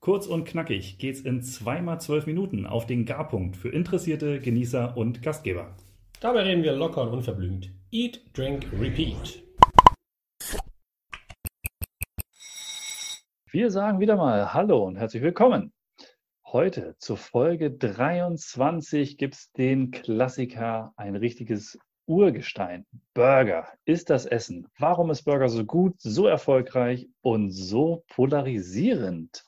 Kurz und knackig geht's in zweimal zwölf Minuten auf den Garpunkt für Interessierte, Genießer und Gastgeber. Dabei reden wir locker und unverblümt. Eat, Drink, Repeat. Wir sagen wieder mal Hallo und herzlich willkommen. Heute zur Folge 23 gibt es den Klassiker, ein richtiges Urgestein. Burger ist das Essen. Warum ist Burger so gut, so erfolgreich und so polarisierend?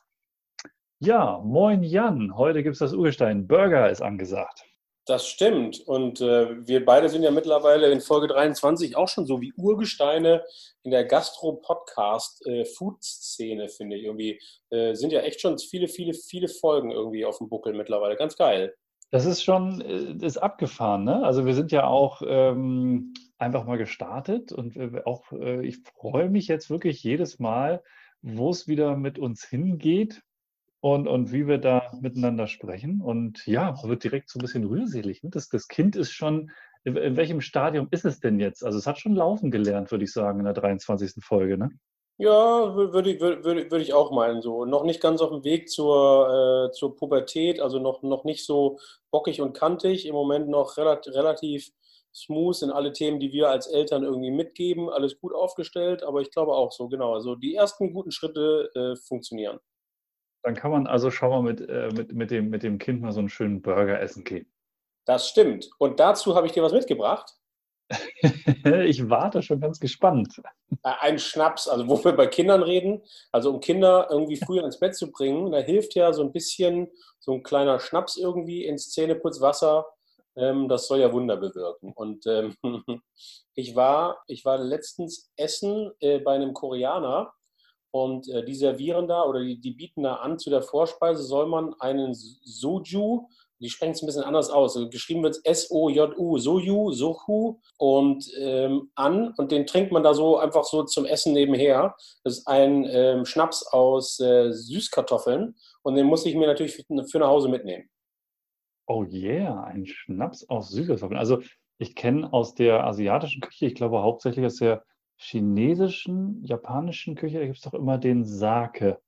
Ja, moin Jan, heute gibt es das Urgestein. Burger ist angesagt. Das stimmt. Und äh, wir beide sind ja mittlerweile in Folge 23 auch schon so wie Urgesteine in der Gastro-Podcast-Food-Szene, äh, finde ich. Irgendwie äh, sind ja echt schon viele, viele, viele Folgen irgendwie auf dem Buckel mittlerweile. Ganz geil. Das ist schon, äh, ist abgefahren, ne? Also wir sind ja auch ähm, einfach mal gestartet und äh, auch, äh, ich freue mich jetzt wirklich jedes Mal, wo es wieder mit uns hingeht und, und wie wir da miteinander sprechen. Und ja, man wird direkt so ein bisschen rührselig. Ne? Das, das Kind ist schon, in, welchem Stadium ist es denn jetzt? Also es hat schon laufen gelernt, würde ich sagen, in der 23. Folge, ne? Ja, würde ich, würde, würde ich auch meinen. So. Noch nicht ganz auf dem Weg zur, äh, zur Pubertät, also noch, noch nicht so bockig und kantig. Im Moment noch relativ, relativ smooth in alle Themen, die wir als Eltern irgendwie mitgeben. Alles gut aufgestellt, aber ich glaube auch so, genau. Also die ersten guten Schritte äh, funktionieren. Dann kann man also schon mal mit, äh, mit, mit, dem, mit dem Kind mal so einen schönen Burger essen gehen. Das stimmt. Und dazu habe ich dir was mitgebracht. ich warte schon ganz gespannt. Äh, ein Schnaps, also wo wir bei Kindern reden, also um Kinder irgendwie früher ins Bett zu bringen, da hilft ja so ein bisschen so ein kleiner Schnaps irgendwie ins Zähneputzwasser. Ähm, das soll ja Wunder bewirken. Und ähm, ich, war, ich war letztens essen äh, bei einem Koreaner und äh, die servieren da oder die, die bieten da an, zu der Vorspeise soll man einen Soju die sprechen es ein bisschen anders aus. Also geschrieben wird es S-O-J-U, Soju, Sochu und ähm, an und den trinkt man da so einfach so zum Essen nebenher. Das ist ein ähm, Schnaps aus äh, Süßkartoffeln und den muss ich mir natürlich für, für nach Hause mitnehmen. Oh yeah, ein Schnaps aus Süßkartoffeln. Also ich kenne aus der asiatischen Küche, ich glaube hauptsächlich aus der chinesischen, japanischen Küche, da gibt es doch immer den Sake.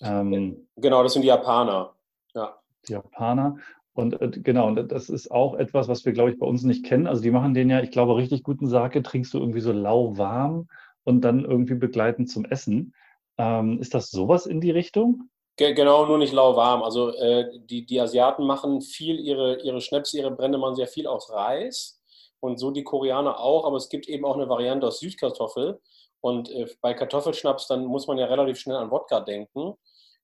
Ähm, genau, das sind die Japaner. Ja die Japaner. Und äh, genau, und das ist auch etwas, was wir, glaube ich, bei uns nicht kennen. Also die machen den ja, ich glaube, richtig guten Sake trinkst du irgendwie so lauwarm und dann irgendwie begleitend zum Essen. Ähm, ist das sowas in die Richtung? Genau, nur nicht lauwarm. Also äh, die, die Asiaten machen viel ihre, ihre Schnäpse, ihre Brände machen sehr viel aus Reis und so die Koreaner auch, aber es gibt eben auch eine Variante aus Südkartoffel. Und äh, bei Kartoffelschnaps, dann muss man ja relativ schnell an Wodka denken.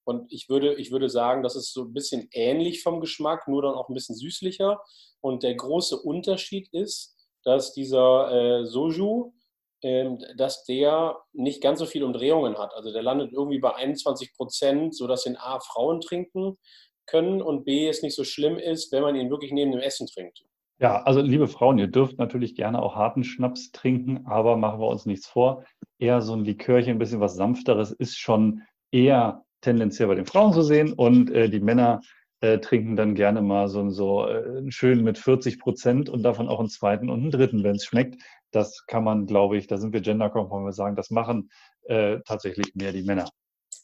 Und ich würde, ich würde sagen, das ist so ein bisschen ähnlich vom Geschmack, nur dann auch ein bisschen süßlicher. Und der große Unterschied ist, dass dieser äh, Soju, äh, dass der nicht ganz so viele Umdrehungen hat. Also der landet irgendwie bei 21 Prozent, sodass ihn A, Frauen trinken können und B, es nicht so schlimm ist, wenn man ihn wirklich neben dem Essen trinkt. Ja, also liebe Frauen, ihr dürft natürlich gerne auch harten Schnaps trinken, aber machen wir uns nichts vor. Eher so ein Likörchen, ein bisschen was sanfteres, ist schon eher tendenziell bei den Frauen zu sehen und äh, die Männer äh, trinken dann gerne mal so, so äh, schön mit 40 Prozent und davon auch einen zweiten und einen dritten, wenn es schmeckt. Das kann man, glaube ich, da sind wir genderkonform, wir sagen, das machen äh, tatsächlich mehr die Männer.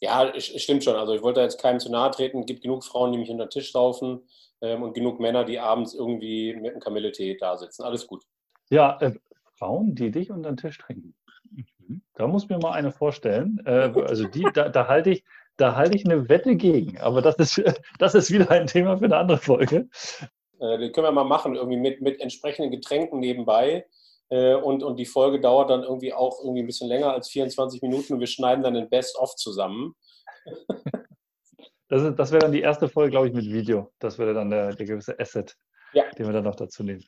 Ja, stimmt schon. Also ich wollte jetzt keinem zu nahe treten. Es gibt genug Frauen, die mich unter den Tisch laufen ähm, und genug Männer, die abends irgendwie mit einem Kamilletee da sitzen. Alles gut. Ja, äh, Frauen, die dich unter den Tisch trinken. Mhm. Da muss mir mal eine vorstellen. Äh, also die, da, da halte ich, da halte ich eine Wette gegen. Aber das ist, das ist wieder ein Thema für eine andere Folge. Äh, den können wir mal machen, irgendwie mit, mit entsprechenden Getränken nebenbei. Äh, und, und die Folge dauert dann irgendwie auch irgendwie ein bisschen länger als 24 Minuten und wir schneiden dann den Best-of zusammen. Das, das wäre dann die erste Folge, glaube ich, mit Video. Das wäre dann der, der gewisse Asset, ja. den wir dann noch dazu nehmen.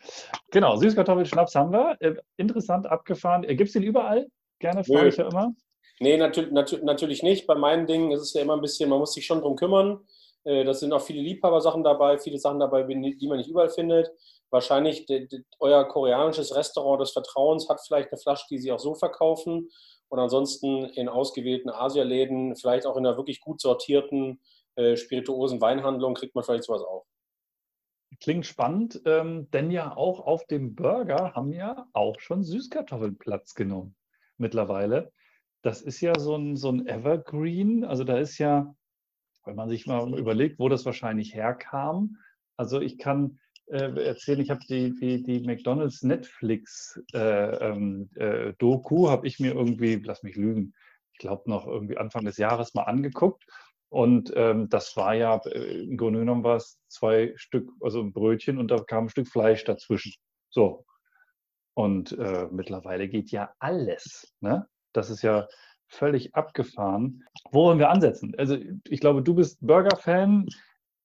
Genau, Süßkartoffelschnaps haben wir. Äh, interessant abgefahren. Gibt es den überall? Gerne, frage ich ja immer. Nee, natürlich, natürlich, natürlich nicht. Bei meinen Dingen ist es ja immer ein bisschen, man muss sich schon drum kümmern. Äh, das sind auch viele Liebhabersachen dabei, viele Sachen dabei, die man nicht überall findet. Wahrscheinlich euer koreanisches Restaurant des Vertrauens hat vielleicht eine Flasche, die sie auch so verkaufen. Und ansonsten in ausgewählten Asialäden, vielleicht auch in einer wirklich gut sortierten äh, spirituosen Weinhandlung, kriegt man vielleicht sowas auch. Klingt spannend, ähm, denn ja auch auf dem Burger haben ja auch schon Süßkartoffeln Platz genommen mittlerweile. Das ist ja so ein, so ein Evergreen. Also da ist ja, wenn man sich mal überlegt, wo das wahrscheinlich herkam. Also ich kann äh, erzählen, ich habe die, die, die McDonalds Netflix äh, ähm, äh, Doku, habe ich mir irgendwie, lass mich lügen, ich glaube noch irgendwie Anfang des Jahres mal angeguckt. Und ähm, das war ja, äh, im Grunde genommen war es zwei Stück, also ein Brötchen und da kam ein Stück Fleisch dazwischen. So. Und äh, mittlerweile geht ja alles. Ne? Das ist ja völlig abgefahren. Wo wollen wir ansetzen? Also ich glaube, du bist Burger-Fan.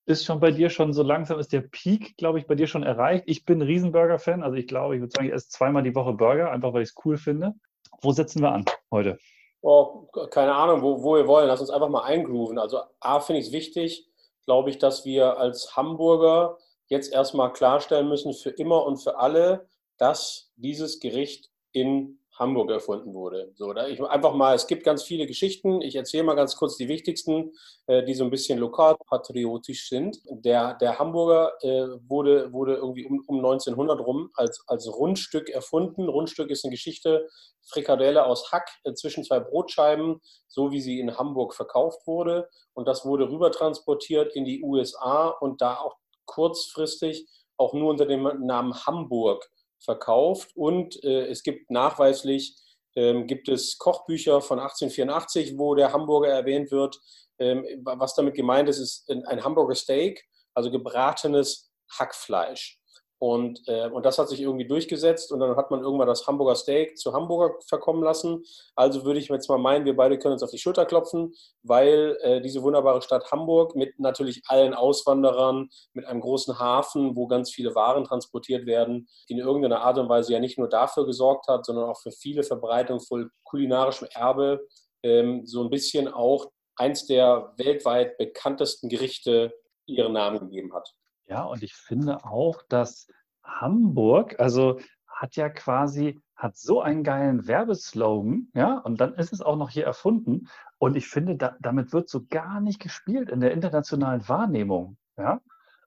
Ist schon bei dir schon so langsam, ist der Peak, glaube ich, bei dir schon erreicht. Ich bin Riesenburger-Fan. Also ich glaube, ich würde sagen, ich esse zweimal die Woche Burger, einfach weil ich es cool finde. Wo setzen wir an heute? Oh, keine Ahnung, wo, wo wir wollen. Lass uns einfach mal eingrooven. Also A, finde ich es wichtig, glaube ich, dass wir als Hamburger jetzt erstmal klarstellen müssen, für immer und für alle, dass dieses Gericht in Hamburg erfunden wurde. So, oder? Ich einfach mal, es gibt ganz viele Geschichten. Ich erzähle mal ganz kurz die wichtigsten, äh, die so ein bisschen lokalpatriotisch sind. Der, der Hamburger äh, wurde, wurde irgendwie um, um 1900 rum als, als Rundstück erfunden. Rundstück ist eine Geschichte, Frikadelle aus Hack äh, zwischen zwei Brotscheiben, so wie sie in Hamburg verkauft wurde. Und das wurde rüber transportiert in die USA und da auch kurzfristig auch nur unter dem Namen Hamburg verkauft und äh, es gibt nachweislich ähm, gibt es Kochbücher von 1884, wo der Hamburger erwähnt wird. Ähm, was damit gemeint ist, ist ein Hamburger Steak, also gebratenes Hackfleisch. Und, äh, und das hat sich irgendwie durchgesetzt und dann hat man irgendwann das Hamburger Steak zu Hamburger verkommen lassen. Also würde ich jetzt mal meinen, wir beide können uns auf die Schulter klopfen, weil äh, diese wunderbare Stadt Hamburg mit natürlich allen Auswanderern, mit einem großen Hafen, wo ganz viele Waren transportiert werden, in irgendeiner Art und Weise ja nicht nur dafür gesorgt hat, sondern auch für viele Verbreitung von kulinarischem Erbe, ähm, so ein bisschen auch eins der weltweit bekanntesten Gerichte ihren Namen gegeben hat. Ja, und ich finde auch, dass Hamburg, also hat ja quasi, hat so einen geilen Werbeslogan, ja, und dann ist es auch noch hier erfunden. Und ich finde, da, damit wird so gar nicht gespielt in der internationalen Wahrnehmung, ja.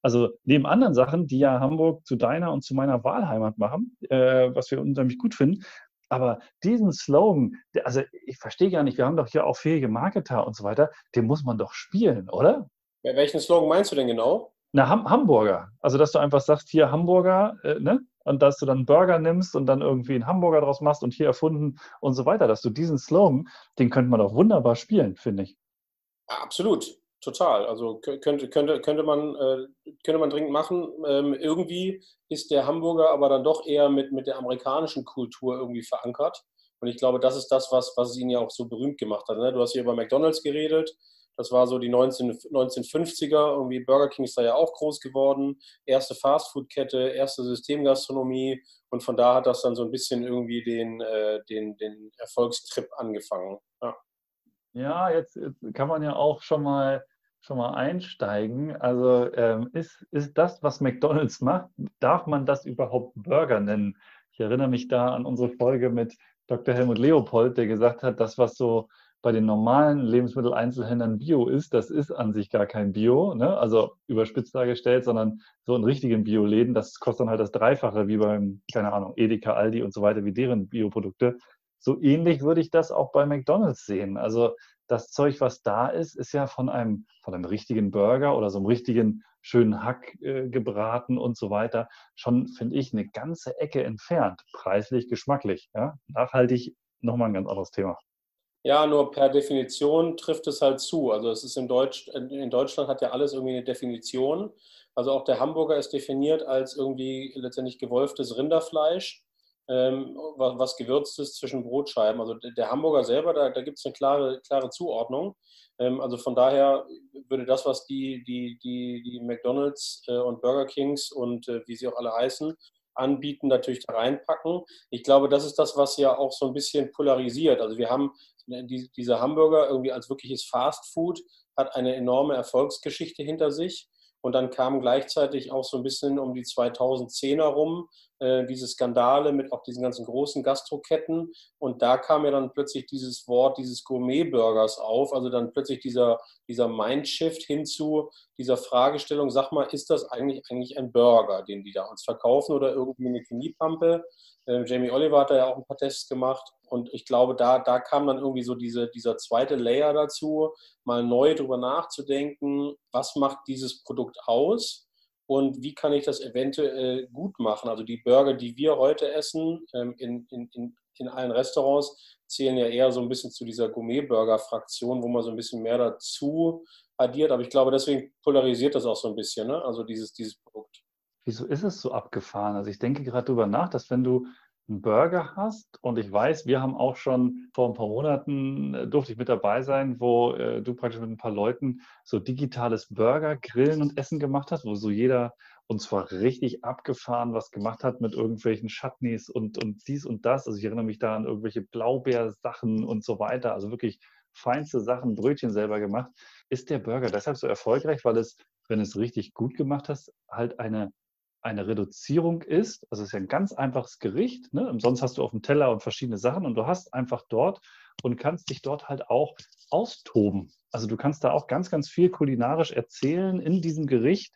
Also neben anderen Sachen, die ja Hamburg zu deiner und zu meiner Wahlheimat machen, äh, was wir unheimlich gut finden, aber diesen Slogan, also ich verstehe gar nicht, wir haben doch hier auch fähige Marketer und so weiter, den muss man doch spielen, oder? Welchen Slogan meinst du denn genau? Na, Ham Hamburger. Also, dass du einfach sagst, hier Hamburger, äh, ne? Und dass du dann Burger nimmst und dann irgendwie einen Hamburger draus machst und hier erfunden und so weiter. Dass du diesen Slogan, den könnte man doch wunderbar spielen, finde ich. Absolut, total. Also könnte, könnte, könnte, man, äh, könnte man dringend machen. Ähm, irgendwie ist der Hamburger aber dann doch eher mit, mit der amerikanischen Kultur irgendwie verankert. Und ich glaube, das ist das, was, was ihn ja auch so berühmt gemacht hat. Ne? Du hast hier über McDonalds geredet. Das war so die 19, 1950er. Irgendwie Burger King ist da ja auch groß geworden. Erste Fastfood-Kette, erste Systemgastronomie. Und von da hat das dann so ein bisschen irgendwie den, äh, den, den Erfolgstrip angefangen. Ja. ja, jetzt, jetzt kann man ja auch schon mal schon mal einsteigen. Also ähm, ist, ist das, was McDonald's macht, darf man das überhaupt Burger nennen? Ich erinnere mich da an unsere Folge mit Dr. Helmut Leopold, der gesagt hat, das, was so bei den normalen Lebensmitteleinzelhändlern Bio ist, das ist an sich gar kein Bio, ne? also überspitzt dargestellt, sondern so in richtigen Bioläden, das kostet dann halt das Dreifache wie beim, keine Ahnung, Edeka, Aldi und so weiter, wie deren Bioprodukte. So ähnlich würde ich das auch bei McDonalds sehen. Also das Zeug, was da ist, ist ja von einem, von einem richtigen Burger oder so einem richtigen schönen Hack äh, gebraten und so weiter, schon, finde ich, eine ganze Ecke entfernt. Preislich, geschmacklich. Ja? Nachhaltig nochmal ein ganz anderes Thema. Ja, nur per Definition trifft es halt zu. Also es ist in, Deutsch, in Deutschland hat ja alles irgendwie eine Definition. Also auch der Hamburger ist definiert als irgendwie letztendlich gewolftes Rinderfleisch, ähm, was, gewürzt ist zwischen Brotscheiben. Also der Hamburger selber, da, da gibt es eine klare, klare Zuordnung. Ähm, also von daher würde das, was die, die, die, die McDonalds äh, und Burger Kings und äh, wie sie auch alle heißen, anbieten, natürlich da reinpacken. Ich glaube, das ist das, was ja auch so ein bisschen polarisiert. Also wir haben diese Hamburger irgendwie als wirkliches Fast Food, hat eine enorme Erfolgsgeschichte hinter sich. Und dann kam gleichzeitig auch so ein bisschen um die 2010er rum äh, diese Skandale mit auch diesen ganzen großen Gastroketten. Und da kam ja dann plötzlich dieses Wort dieses Gourmet-Burgers auf. Also dann plötzlich dieser, dieser Mindshift hinzu dieser Fragestellung, sag mal, ist das eigentlich, eigentlich ein Burger, den die da uns verkaufen oder irgendwie eine Chemiepampe? Äh, Jamie Oliver hat da ja auch ein paar Tests gemacht. Und ich glaube, da, da kam dann irgendwie so diese, dieser zweite Layer dazu, mal neu drüber nachzudenken, was macht dieses Produkt aus und wie kann ich das eventuell gut machen. Also die Burger, die wir heute essen ähm, in, in, in, in allen Restaurants, zählen ja eher so ein bisschen zu dieser Gourmet-Burger-Fraktion, wo man so ein bisschen mehr dazu addiert. Aber ich glaube, deswegen polarisiert das auch so ein bisschen, ne? also dieses, dieses Produkt. Wieso ist es so abgefahren? Also ich denke gerade darüber nach, dass wenn du einen Burger hast. Und ich weiß, wir haben auch schon vor ein paar Monaten, äh, durfte ich mit dabei sein, wo äh, du praktisch mit ein paar Leuten so digitales Burger, Grillen und Essen gemacht hast, wo so jeder und zwar richtig abgefahren was gemacht hat mit irgendwelchen Chutneys und, und dies und das. Also ich erinnere mich da an irgendwelche Blaubeersachen und so weiter. Also wirklich feinste Sachen, Brötchen selber gemacht. Ist der Burger deshalb so erfolgreich, weil es, wenn es richtig gut gemacht hast, halt eine eine Reduzierung ist, also es ist ja ein ganz einfaches Gericht, ne? sonst hast du auf dem Teller und verschiedene Sachen und du hast einfach dort und kannst dich dort halt auch austoben. Also du kannst da auch ganz, ganz viel kulinarisch erzählen in diesem Gericht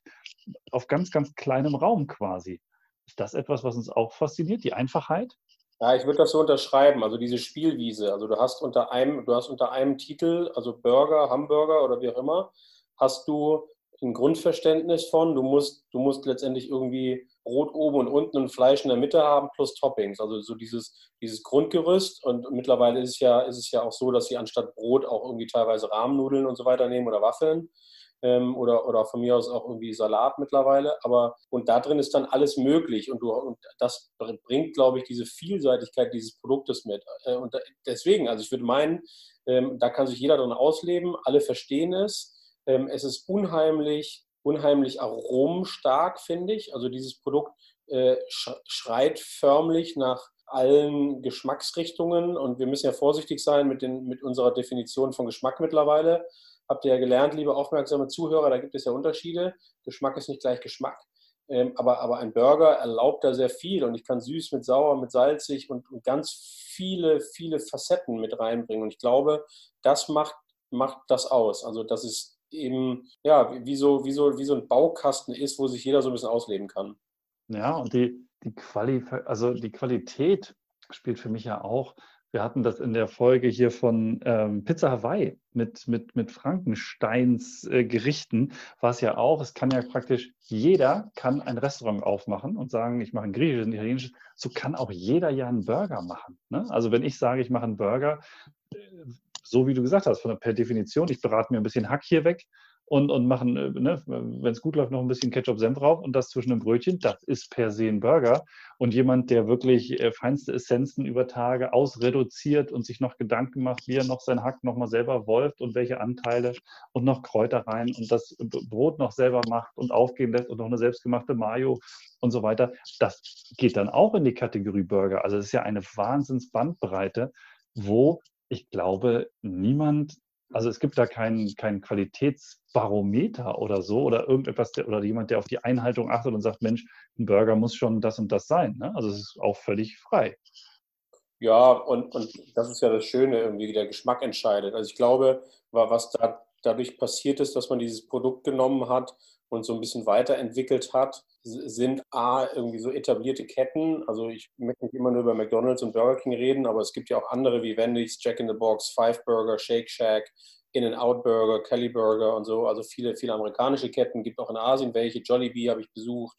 auf ganz, ganz kleinem Raum quasi. Ist das etwas, was uns auch fasziniert, die Einfachheit? Ja, ich würde das so unterschreiben, also diese Spielwiese. Also du hast unter einem, du hast unter einem Titel, also Burger, Hamburger oder wie auch immer, hast du ein Grundverständnis von, du musst, du musst letztendlich irgendwie Brot oben und unten und Fleisch in der Mitte haben plus Toppings. Also so dieses, dieses Grundgerüst. Und mittlerweile ist es, ja, ist es ja auch so, dass sie anstatt Brot auch irgendwie teilweise Rahmennudeln und so weiter nehmen oder Waffeln. Ähm, oder, oder von mir aus auch irgendwie Salat mittlerweile. Aber und da drin ist dann alles möglich. Und, du, und das bringt, glaube ich, diese Vielseitigkeit dieses Produktes mit. Äh, und deswegen, also ich würde meinen, ähm, da kann sich jeder drin ausleben, alle verstehen es. Ähm, es ist unheimlich, unheimlich aromenstark, finde ich. Also dieses Produkt äh, schreit förmlich nach allen Geschmacksrichtungen und wir müssen ja vorsichtig sein mit, den, mit unserer Definition von Geschmack mittlerweile. Habt ihr ja gelernt, liebe aufmerksame Zuhörer, da gibt es ja Unterschiede. Geschmack ist nicht gleich Geschmack. Ähm, aber, aber ein Burger erlaubt da sehr viel und ich kann süß mit sauer, mit salzig und, und ganz viele, viele Facetten mit reinbringen. Und ich glaube, das macht, macht das aus. Also, das ist eben, ja, wie so, wie, so, wie so ein Baukasten ist, wo sich jeder so ein bisschen ausleben kann. Ja, und die, die, Quali also die Qualität spielt für mich ja auch. Wir hatten das in der Folge hier von ähm, Pizza Hawaii mit, mit, mit Frankensteins äh, Gerichten, war es ja auch, es kann ja praktisch jeder kann ein Restaurant aufmachen und sagen, ich mache ein griechisches, ein italienisches, so kann auch jeder ja einen Burger machen. Ne? Also wenn ich sage, ich mache einen Burger, äh, so wie du gesagt hast, von, per Definition, ich berate mir ein bisschen Hack hier weg und, und machen, äh, ne, wenn es gut läuft, noch ein bisschen Ketchup-Senf drauf und das zwischen dem Brötchen, das ist per se ein Burger. Und jemand, der wirklich äh, feinste Essenzen über Tage ausreduziert und sich noch Gedanken macht, wie er noch sein Hack nochmal selber wolft und welche Anteile und noch Kräuter rein und das Brot noch selber macht und aufgehen lässt und noch eine selbstgemachte Mayo und so weiter, das geht dann auch in die Kategorie Burger. Also es ist ja eine Wahnsinnsbandbreite, wo ich glaube, niemand, also es gibt da keinen kein Qualitätsbarometer oder so oder irgendetwas der, oder jemand, der auf die Einhaltung achtet und sagt, Mensch, ein Burger muss schon das und das sein. Ne? Also es ist auch völlig frei. Ja, und, und das ist ja das Schöne, irgendwie wie der Geschmack entscheidet. Also ich glaube, was da dadurch passiert ist, dass man dieses Produkt genommen hat und so ein bisschen weiterentwickelt hat, sind A, irgendwie so etablierte Ketten. Also ich möchte nicht immer nur über McDonalds und Burger King reden, aber es gibt ja auch andere wie Wendy's, Jack in the Box, Five Burger, Shake Shack, In-N-Out Burger, Kelly Burger und so. Also viele, viele amerikanische Ketten, gibt auch in Asien welche. Jollibee habe ich besucht.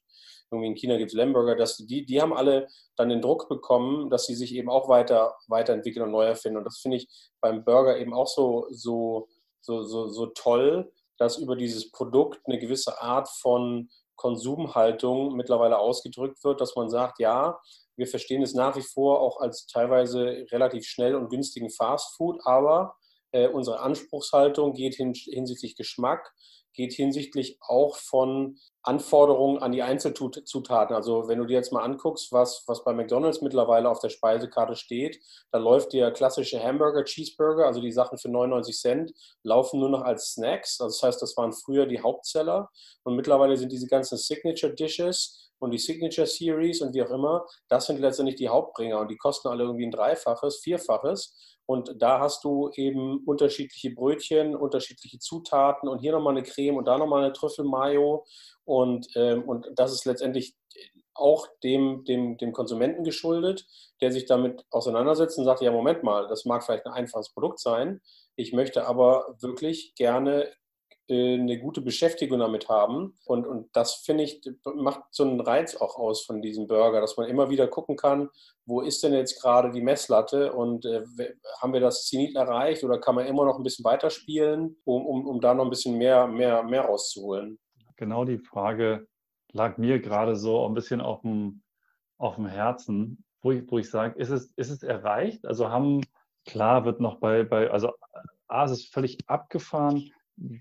Irgendwie in China gibt es Lemburger. Das, die, die haben alle dann den Druck bekommen, dass sie sich eben auch weiter, weiterentwickeln und neu erfinden. Und das finde ich beim Burger eben auch so, so, so, so, so toll, dass über dieses Produkt eine gewisse Art von Konsumhaltung mittlerweile ausgedrückt wird, dass man sagt, ja, wir verstehen es nach wie vor auch als teilweise relativ schnell und günstigen Fast Food, aber äh, unsere Anspruchshaltung geht hin, hinsichtlich Geschmack, geht hinsichtlich auch von Anforderungen an die Einzelzutaten. Also wenn du dir jetzt mal anguckst, was, was bei McDonald's mittlerweile auf der Speisekarte steht, da läuft der klassische Hamburger, Cheeseburger, also die Sachen für 99 Cent, laufen nur noch als Snacks. Also das heißt, das waren früher die Hauptseller und mittlerweile sind diese ganzen Signature Dishes und die Signature Series und wie auch immer, das sind letztendlich die Hauptbringer und die kosten alle irgendwie ein Dreifaches, Vierfaches. Und da hast du eben unterschiedliche Brötchen, unterschiedliche Zutaten und hier nochmal eine Creme und da nochmal eine Trüffelmayo. Und, ähm, und das ist letztendlich auch dem, dem, dem Konsumenten geschuldet, der sich damit auseinandersetzt und sagt, ja, Moment mal, das mag vielleicht ein einfaches Produkt sein, ich möchte aber wirklich gerne eine gute Beschäftigung damit haben. Und, und das, finde ich, macht so einen Reiz auch aus von diesem Burger, dass man immer wieder gucken kann, wo ist denn jetzt gerade die Messlatte und äh, haben wir das Zenit erreicht oder kann man immer noch ein bisschen weiterspielen, um, um, um da noch ein bisschen mehr, mehr, mehr rauszuholen? Genau die Frage lag mir gerade so ein bisschen auf dem, auf dem Herzen, wo ich, wo ich sage, ist es, ist es erreicht? Also haben, klar wird noch bei, bei also A, es ist völlig abgefahren,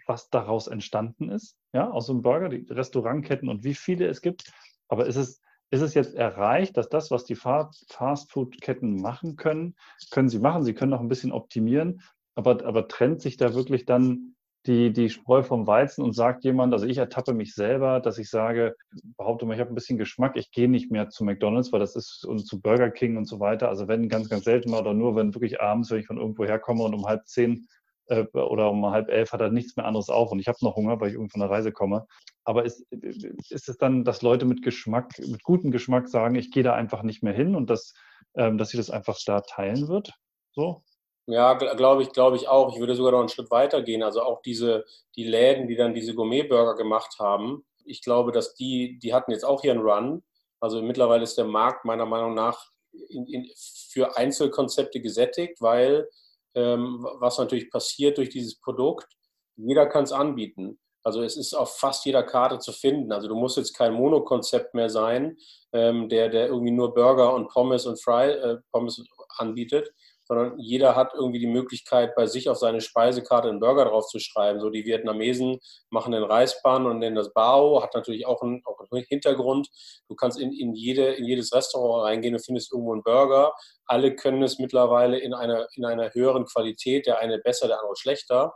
was daraus entstanden ist, ja, aus so einem Burger, die Restaurantketten und wie viele es gibt. Aber ist es, ist es jetzt erreicht, dass das, was die Fastfood-Ketten machen können, können sie machen. Sie können noch ein bisschen optimieren, aber, aber trennt sich da wirklich dann die, die Spreu vom Weizen und sagt jemand, also ich ertappe mich selber, dass ich sage, behaupte mal, ich habe ein bisschen Geschmack, ich gehe nicht mehr zu McDonalds, weil das ist und zu Burger King und so weiter. Also wenn ganz, ganz selten mal oder nur, wenn wirklich abends, wenn ich von irgendwo herkomme und um halb zehn äh, oder um halb elf hat er nichts mehr anderes auf und ich habe noch Hunger, weil ich irgendwie von der Reise komme. Aber ist, ist es dann, dass Leute mit Geschmack, mit gutem Geschmack sagen, ich gehe da einfach nicht mehr hin und dass, ähm, dass sie das einfach da teilen wird? So? Ja, glaube ich, glaube ich auch. Ich würde sogar noch einen Schritt weiter gehen. Also auch diese, die Läden, die dann diese Gourmet-Burger gemacht haben, ich glaube, dass die, die hatten jetzt auch hier einen Run. Also mittlerweile ist der Markt meiner Meinung nach in, in, für Einzelkonzepte gesättigt, weil ähm, was natürlich passiert durch dieses Produkt. Jeder kann es anbieten. Also es ist auf fast jeder Karte zu finden. Also du musst jetzt kein Monokonzept mehr sein, ähm, der, der irgendwie nur Burger und Pommes und Fry, äh, Pommes anbietet, sondern jeder hat irgendwie die Möglichkeit, bei sich auf seine Speisekarte einen Burger drauf zu schreiben. So die Vietnamesen machen den Reisbahn und nennen das Bao, hat natürlich auch einen, auch einen Hintergrund. Du kannst in, in, jede, in jedes Restaurant reingehen und findest irgendwo einen Burger. Alle können es mittlerweile in einer, in einer höheren Qualität, der eine besser, der andere schlechter.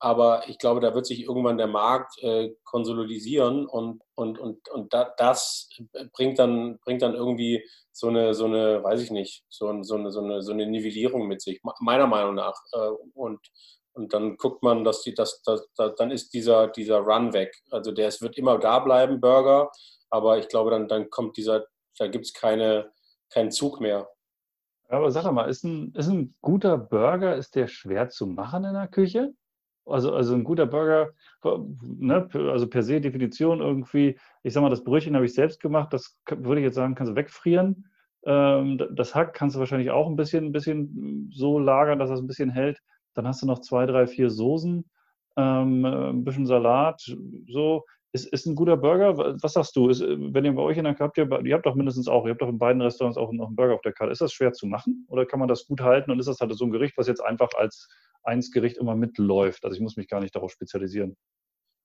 Aber ich glaube, da wird sich irgendwann der Markt äh, konsolidisieren und, und, und, und da, das bringt dann, bringt dann irgendwie so eine, so eine, weiß ich nicht, so, so, eine, so, eine, so eine Nivellierung mit sich, meiner Meinung nach. Äh, und, und dann guckt man, dass die, dass, dass, dass, dann ist dieser, dieser Run weg. Also der es wird immer da bleiben, Burger, aber ich glaube, dann, dann kommt dieser, da gibt es keine, keinen Zug mehr. Aber sag mal, ist ein, ist ein guter Burger, ist der schwer zu machen in der Küche? Also, also ein guter Burger, ne, also per se Definition irgendwie, ich sag mal, das Brötchen habe ich selbst gemacht, das würde ich jetzt sagen, kannst du wegfrieren. Ähm, das Hack kannst du wahrscheinlich auch ein bisschen, ein bisschen so lagern, dass das ein bisschen hält. Dann hast du noch zwei, drei, vier Soßen, ähm, ein bisschen Salat, so. Ist, ist ein guter Burger. Was sagst du? Ist, wenn ihr bei euch in der habt, ihr, ihr habt doch mindestens auch, ihr habt doch in beiden Restaurants auch noch einen Burger auf der Karte. Ist das schwer zu machen oder kann man das gut halten und ist das halt so ein Gericht, was jetzt einfach als eins Gericht immer mitläuft. Also ich muss mich gar nicht darauf spezialisieren.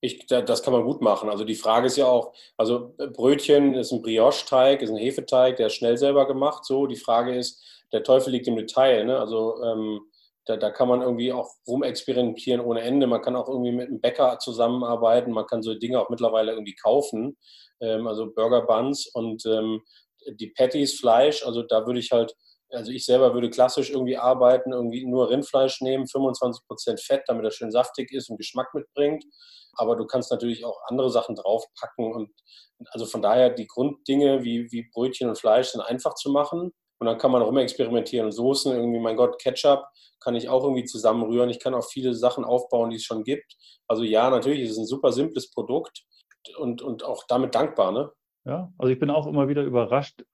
Ich, das kann man gut machen. Also die Frage ist ja auch, also Brötchen ist ein Brioche-Teig, ist ein Hefeteig, der ist schnell selber gemacht. So, die Frage ist, der Teufel liegt im Detail. Ne? Also ähm, da, da, kann man irgendwie auch rumexperimentieren ohne Ende. Man kann auch irgendwie mit einem Bäcker zusammenarbeiten. Man kann so Dinge auch mittlerweile irgendwie kaufen. Ähm, also Burger Buns und ähm, die Patties, Fleisch. Also da würde ich halt also ich selber würde klassisch irgendwie arbeiten, irgendwie nur Rindfleisch nehmen, 25% Fett, damit das schön saftig ist und Geschmack mitbringt. Aber du kannst natürlich auch andere Sachen draufpacken und also von daher die Grunddinge wie, wie Brötchen und Fleisch sind einfach zu machen. Und dann kann man rum experimentieren. Und Soßen, irgendwie, mein Gott, Ketchup kann ich auch irgendwie zusammenrühren. Ich kann auch viele Sachen aufbauen, die es schon gibt. Also ja, natürlich ist es ein super simples Produkt und, und auch damit dankbar. Ne? Ja, also ich bin auch immer wieder überrascht,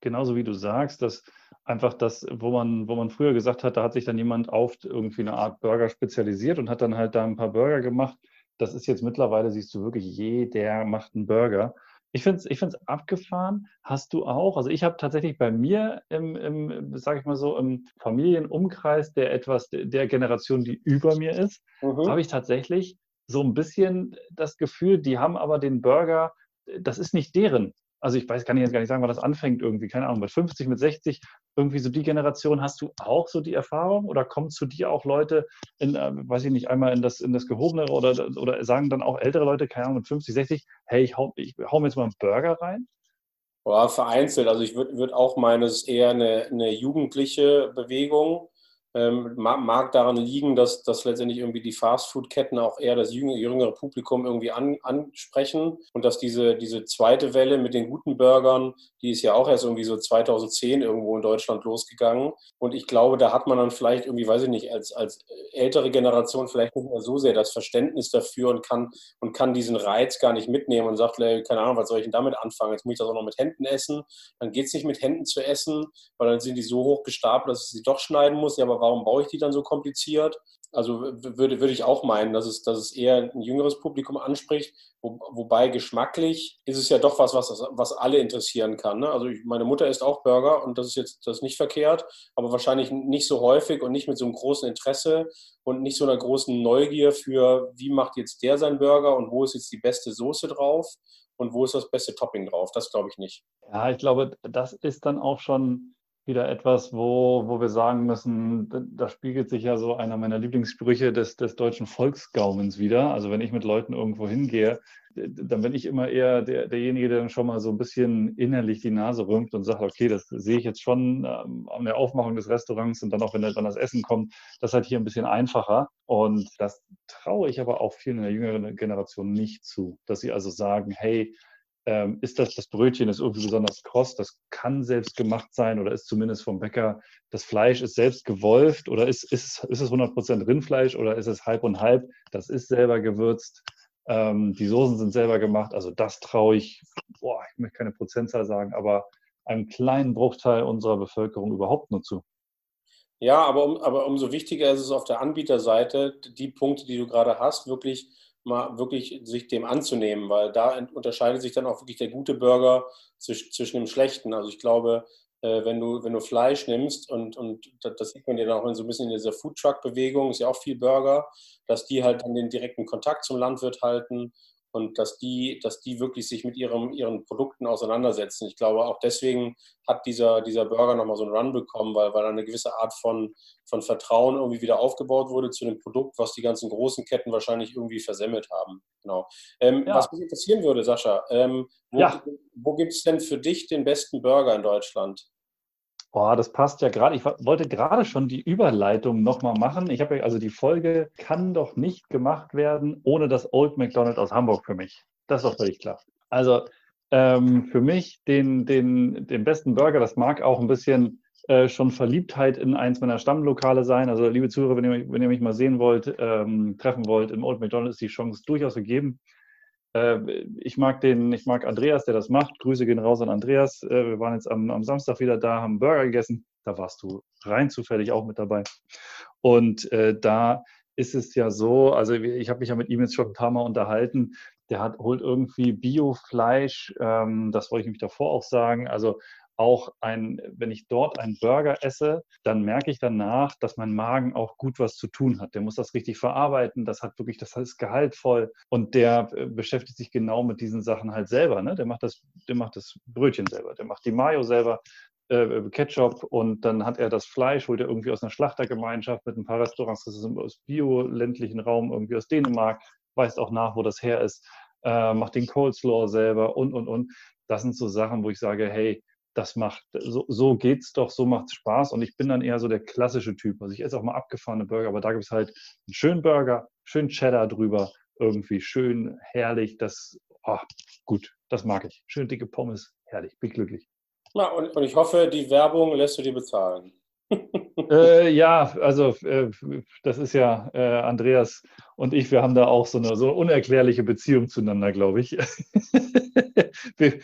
genauso wie du sagst, dass einfach das, wo man, wo man früher gesagt hat, da hat sich dann jemand auf irgendwie eine Art Burger spezialisiert und hat dann halt da ein paar Burger gemacht. Das ist jetzt mittlerweile, siehst du wirklich, jeder macht einen Burger. Ich finde es ich find's abgefahren. Hast du auch? Also ich habe tatsächlich bei mir im, im sage ich mal so, im Familienumkreis der etwas der Generation, die über mir ist, mhm. habe ich tatsächlich so ein bisschen das Gefühl, die haben aber den Burger, das ist nicht deren also ich weiß, kann ich jetzt gar nicht sagen, wann das anfängt irgendwie, keine Ahnung, mit 50, mit 60, irgendwie so die Generation, hast du auch so die Erfahrung oder kommen zu dir auch Leute in, äh, weiß ich nicht, einmal in das, in das Gehobenere oder, oder sagen dann auch ältere Leute, keine Ahnung, mit 50, 60, hey, ich hau, ich hau mir jetzt mal einen Burger rein? Ja, vereinzelt. Also ich würde würd auch meinen, es ist eher eine, eine jugendliche Bewegung ähm, mag daran liegen, dass, dass letztendlich irgendwie die Fastfood-Ketten auch eher das jüngere Publikum irgendwie an, ansprechen und dass diese, diese zweite Welle mit den guten Burgern, die ist ja auch erst irgendwie so 2010 irgendwo in Deutschland losgegangen. Und ich glaube, da hat man dann vielleicht irgendwie, weiß ich nicht, als, als ältere Generation vielleicht nicht mehr so sehr das Verständnis dafür und kann, und kann diesen Reiz gar nicht mitnehmen und sagt, keine Ahnung, was soll ich denn damit anfangen? Jetzt muss ich das auch noch mit Händen essen. Dann geht es nicht mit Händen zu essen, weil dann sind die so hoch gestapelt, dass ich sie doch schneiden muss. Ja, aber warum baue ich die dann so kompliziert? Also würde, würde ich auch meinen, dass es, dass es eher ein jüngeres Publikum anspricht, wo, wobei geschmacklich ist es ja doch was, was, was alle interessieren kann. Ne? Also ich, meine Mutter isst auch Burger und das ist jetzt das ist nicht verkehrt, aber wahrscheinlich nicht so häufig und nicht mit so einem großen Interesse und nicht so einer großen Neugier für, wie macht jetzt der seinen Burger und wo ist jetzt die beste Soße drauf und wo ist das beste Topping drauf. Das glaube ich nicht. Ja, ich glaube, das ist dann auch schon wieder etwas, wo, wo wir sagen müssen, da spiegelt sich ja so einer meiner Lieblingssprüche des, des deutschen Volksgaumens wieder. Also wenn ich mit Leuten irgendwo hingehe, dann bin ich immer eher der, derjenige, der dann schon mal so ein bisschen innerlich die Nase rümpft und sagt, okay, das sehe ich jetzt schon ähm, an der Aufmachung des Restaurants und dann auch, wenn dann das Essen kommt, das ist halt hier ein bisschen einfacher. Und das traue ich aber auch vielen in der jüngeren Generation nicht zu, dass sie also sagen, hey, ähm, ist das, das Brötchen ist irgendwie besonders kross, das kann selbst gemacht sein oder ist zumindest vom Bäcker, das Fleisch ist selbst gewolft oder ist, ist, ist es 100% Rindfleisch oder ist es halb und halb, das ist selber gewürzt, ähm, die Soßen sind selber gemacht, also das traue ich, boah, ich möchte keine Prozentzahl sagen, aber einem kleinen Bruchteil unserer Bevölkerung überhaupt nur zu. Ja, aber, um, aber umso wichtiger ist es auf der Anbieterseite, die Punkte, die du gerade hast, wirklich mal wirklich sich dem anzunehmen, weil da unterscheidet sich dann auch wirklich der gute Burger zwischen dem schlechten. Also ich glaube, äh, wenn du, wenn du Fleisch nimmst und, und das sieht man ja dann auch so ein bisschen in dieser Foodtruck-Bewegung, ist ja auch viel Burger, dass die halt dann den direkten Kontakt zum Landwirt halten und dass die, dass die wirklich sich mit ihrem, ihren Produkten auseinandersetzen. Ich glaube, auch deswegen hat dieser, dieser Burger nochmal so einen Run bekommen, weil, weil eine gewisse Art von, von Vertrauen irgendwie wieder aufgebaut wurde zu dem Produkt, was die ganzen großen Ketten wahrscheinlich irgendwie versemmelt haben. Genau. Ähm, ja. Was mich interessieren würde, Sascha, ähm, wo, ja. wo gibt es denn für dich den besten Burger in Deutschland? Oh, das passt ja gerade. Ich wollte gerade schon die Überleitung nochmal machen. Ich habe ja, also die Folge kann doch nicht gemacht werden ohne das Old McDonald aus Hamburg für mich. Das ist doch völlig klar. Also ähm, für mich den, den, den besten Burger, das mag auch ein bisschen äh, schon Verliebtheit in eins meiner Stammlokale sein. Also liebe Zuhörer, wenn ihr, wenn ihr mich mal sehen wollt, ähm, treffen wollt, im Old McDonald ist die Chance durchaus gegeben. Äh, ich mag den, ich mag Andreas, der das macht. Grüße gehen raus an Andreas. Äh, wir waren jetzt am, am Samstag wieder da, haben Burger gegessen. Da warst du rein zufällig auch mit dabei. Und äh, da ist es ja so, also ich habe mich ja mit ihm jetzt schon ein paar Mal unterhalten. Der hat, holt irgendwie Biofleisch, ähm, das wollte ich mich davor auch sagen. Also auch ein, wenn ich dort einen Burger esse, dann merke ich danach, dass mein Magen auch gut was zu tun hat. Der muss das richtig verarbeiten, das hat wirklich, das ist gehaltvoll und der äh, beschäftigt sich genau mit diesen Sachen halt selber. Ne? Der macht das, der macht das Brötchen selber, der macht die Mayo selber, äh, Ketchup und dann hat er das Fleisch, holt er irgendwie aus einer Schlachtergemeinschaft mit ein paar Restaurants, das ist aus bio-ländlichen Raum, irgendwie aus Dänemark, weist auch nach, wo das her ist, äh, macht den Coleslaw selber und, und, und. Das sind so Sachen, wo ich sage, hey, das macht, so, so geht's doch, so macht's Spaß. Und ich bin dann eher so der klassische Typ. Also ich esse auch mal abgefahrene Burger, aber da gibt es halt einen schönen Burger, schön Cheddar drüber, irgendwie schön herrlich. Das, oh, gut, das mag ich. Schön dicke Pommes, herrlich, bin glücklich. Na, und, und ich hoffe, die Werbung lässt du dir bezahlen. äh, ja, also äh, das ist ja äh, Andreas und ich, wir haben da auch so eine so unerklärliche Beziehung zueinander, glaube ich. wir,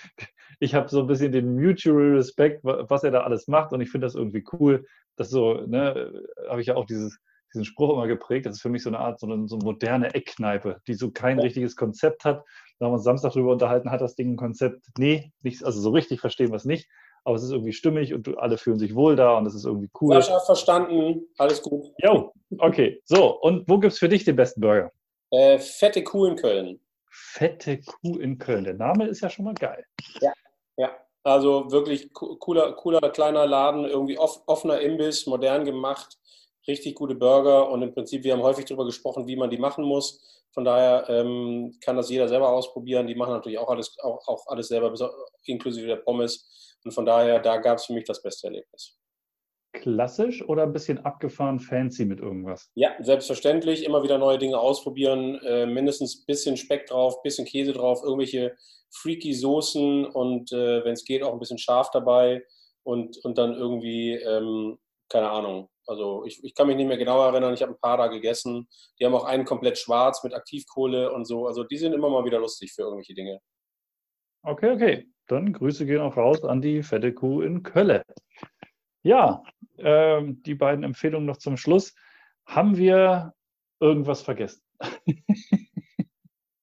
ich habe so ein bisschen den Mutual Respect, was er da alles macht und ich finde das irgendwie cool, dass so, ne, habe ich ja auch dieses, diesen Spruch immer geprägt. Das ist für mich so eine Art, so eine, so eine moderne Eckkneipe, die so kein richtiges Konzept hat. Da haben wir uns Samstag drüber unterhalten, hat das Ding ein Konzept? Nee, nicht, also so richtig verstehen wir es nicht. Aber es ist irgendwie stimmig und alle fühlen sich wohl da und es ist irgendwie cool. Sascha, verstanden. Alles gut. Jo, okay. So, und wo gibt es für dich den besten Burger? Äh, fette Kuh in Köln. Fette Kuh in Köln. Der Name ist ja schon mal geil. Ja, ja. Also wirklich cooler, cooler kleiner Laden, irgendwie offener Imbiss, modern gemacht, richtig gute Burger und im Prinzip, wir haben häufig darüber gesprochen, wie man die machen muss. Von daher ähm, kann das jeder selber ausprobieren. Die machen natürlich auch alles, auch, auch alles selber, inklusive der Pommes. Und von daher, da gab es für mich das beste Erlebnis. Klassisch oder ein bisschen abgefahren fancy mit irgendwas? Ja, selbstverständlich. Immer wieder neue Dinge ausprobieren. Äh, mindestens ein bisschen Speck drauf, ein bisschen Käse drauf, irgendwelche freaky Soßen und äh, wenn es geht auch ein bisschen scharf dabei und, und dann irgendwie, ähm, keine Ahnung. Also ich, ich kann mich nicht mehr genau erinnern, ich habe ein paar da gegessen. Die haben auch einen komplett schwarz mit Aktivkohle und so. Also die sind immer mal wieder lustig für irgendwelche Dinge. Okay, okay. Dann Grüße gehen auch raus an die fette Kuh in Kölle. Ja, äh, die beiden Empfehlungen noch zum Schluss. Haben wir irgendwas vergessen?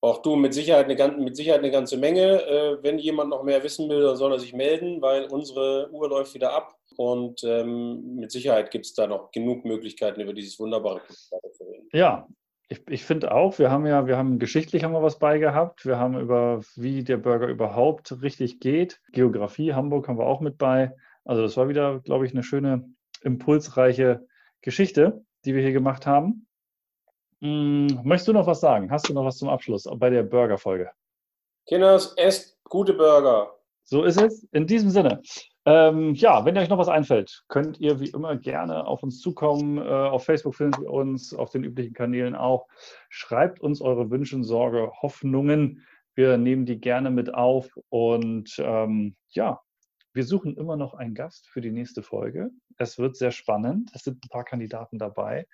Auch du mit Sicherheit eine, mit Sicherheit eine ganze Menge. Äh, wenn jemand noch mehr wissen will, dann soll er sich melden, weil unsere Uhr läuft wieder ab. Und ähm, mit Sicherheit gibt es da noch genug Möglichkeiten, über dieses wunderbare Produkt zu reden. Ja, ich, ich finde auch, wir haben ja, wir haben geschichtlich haben wir was beigehabt. Wir haben über, wie der Burger überhaupt richtig geht. Geografie, Hamburg haben wir auch mit bei. Also das war wieder, glaube ich, eine schöne, impulsreiche Geschichte, die wir hier gemacht haben. Hm, möchtest du noch was sagen? Hast du noch was zum Abschluss bei der Burger-Folge? Kinders, esst gute Burger. So ist es. In diesem Sinne. Ähm, ja, wenn euch noch was einfällt, könnt ihr wie immer gerne auf uns zukommen. Äh, auf Facebook finden Sie uns, auf den üblichen Kanälen auch. Schreibt uns eure Wünsche, Sorge, Hoffnungen. Wir nehmen die gerne mit auf. Und ähm, ja, wir suchen immer noch einen Gast für die nächste Folge. Es wird sehr spannend. Es sind ein paar Kandidaten dabei.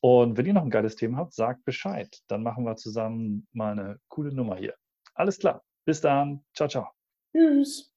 Und wenn ihr noch ein geiles Thema habt, sagt Bescheid. Dann machen wir zusammen mal eine coole Nummer hier. Alles klar. Bis dann. Ciao, ciao. Tschüss.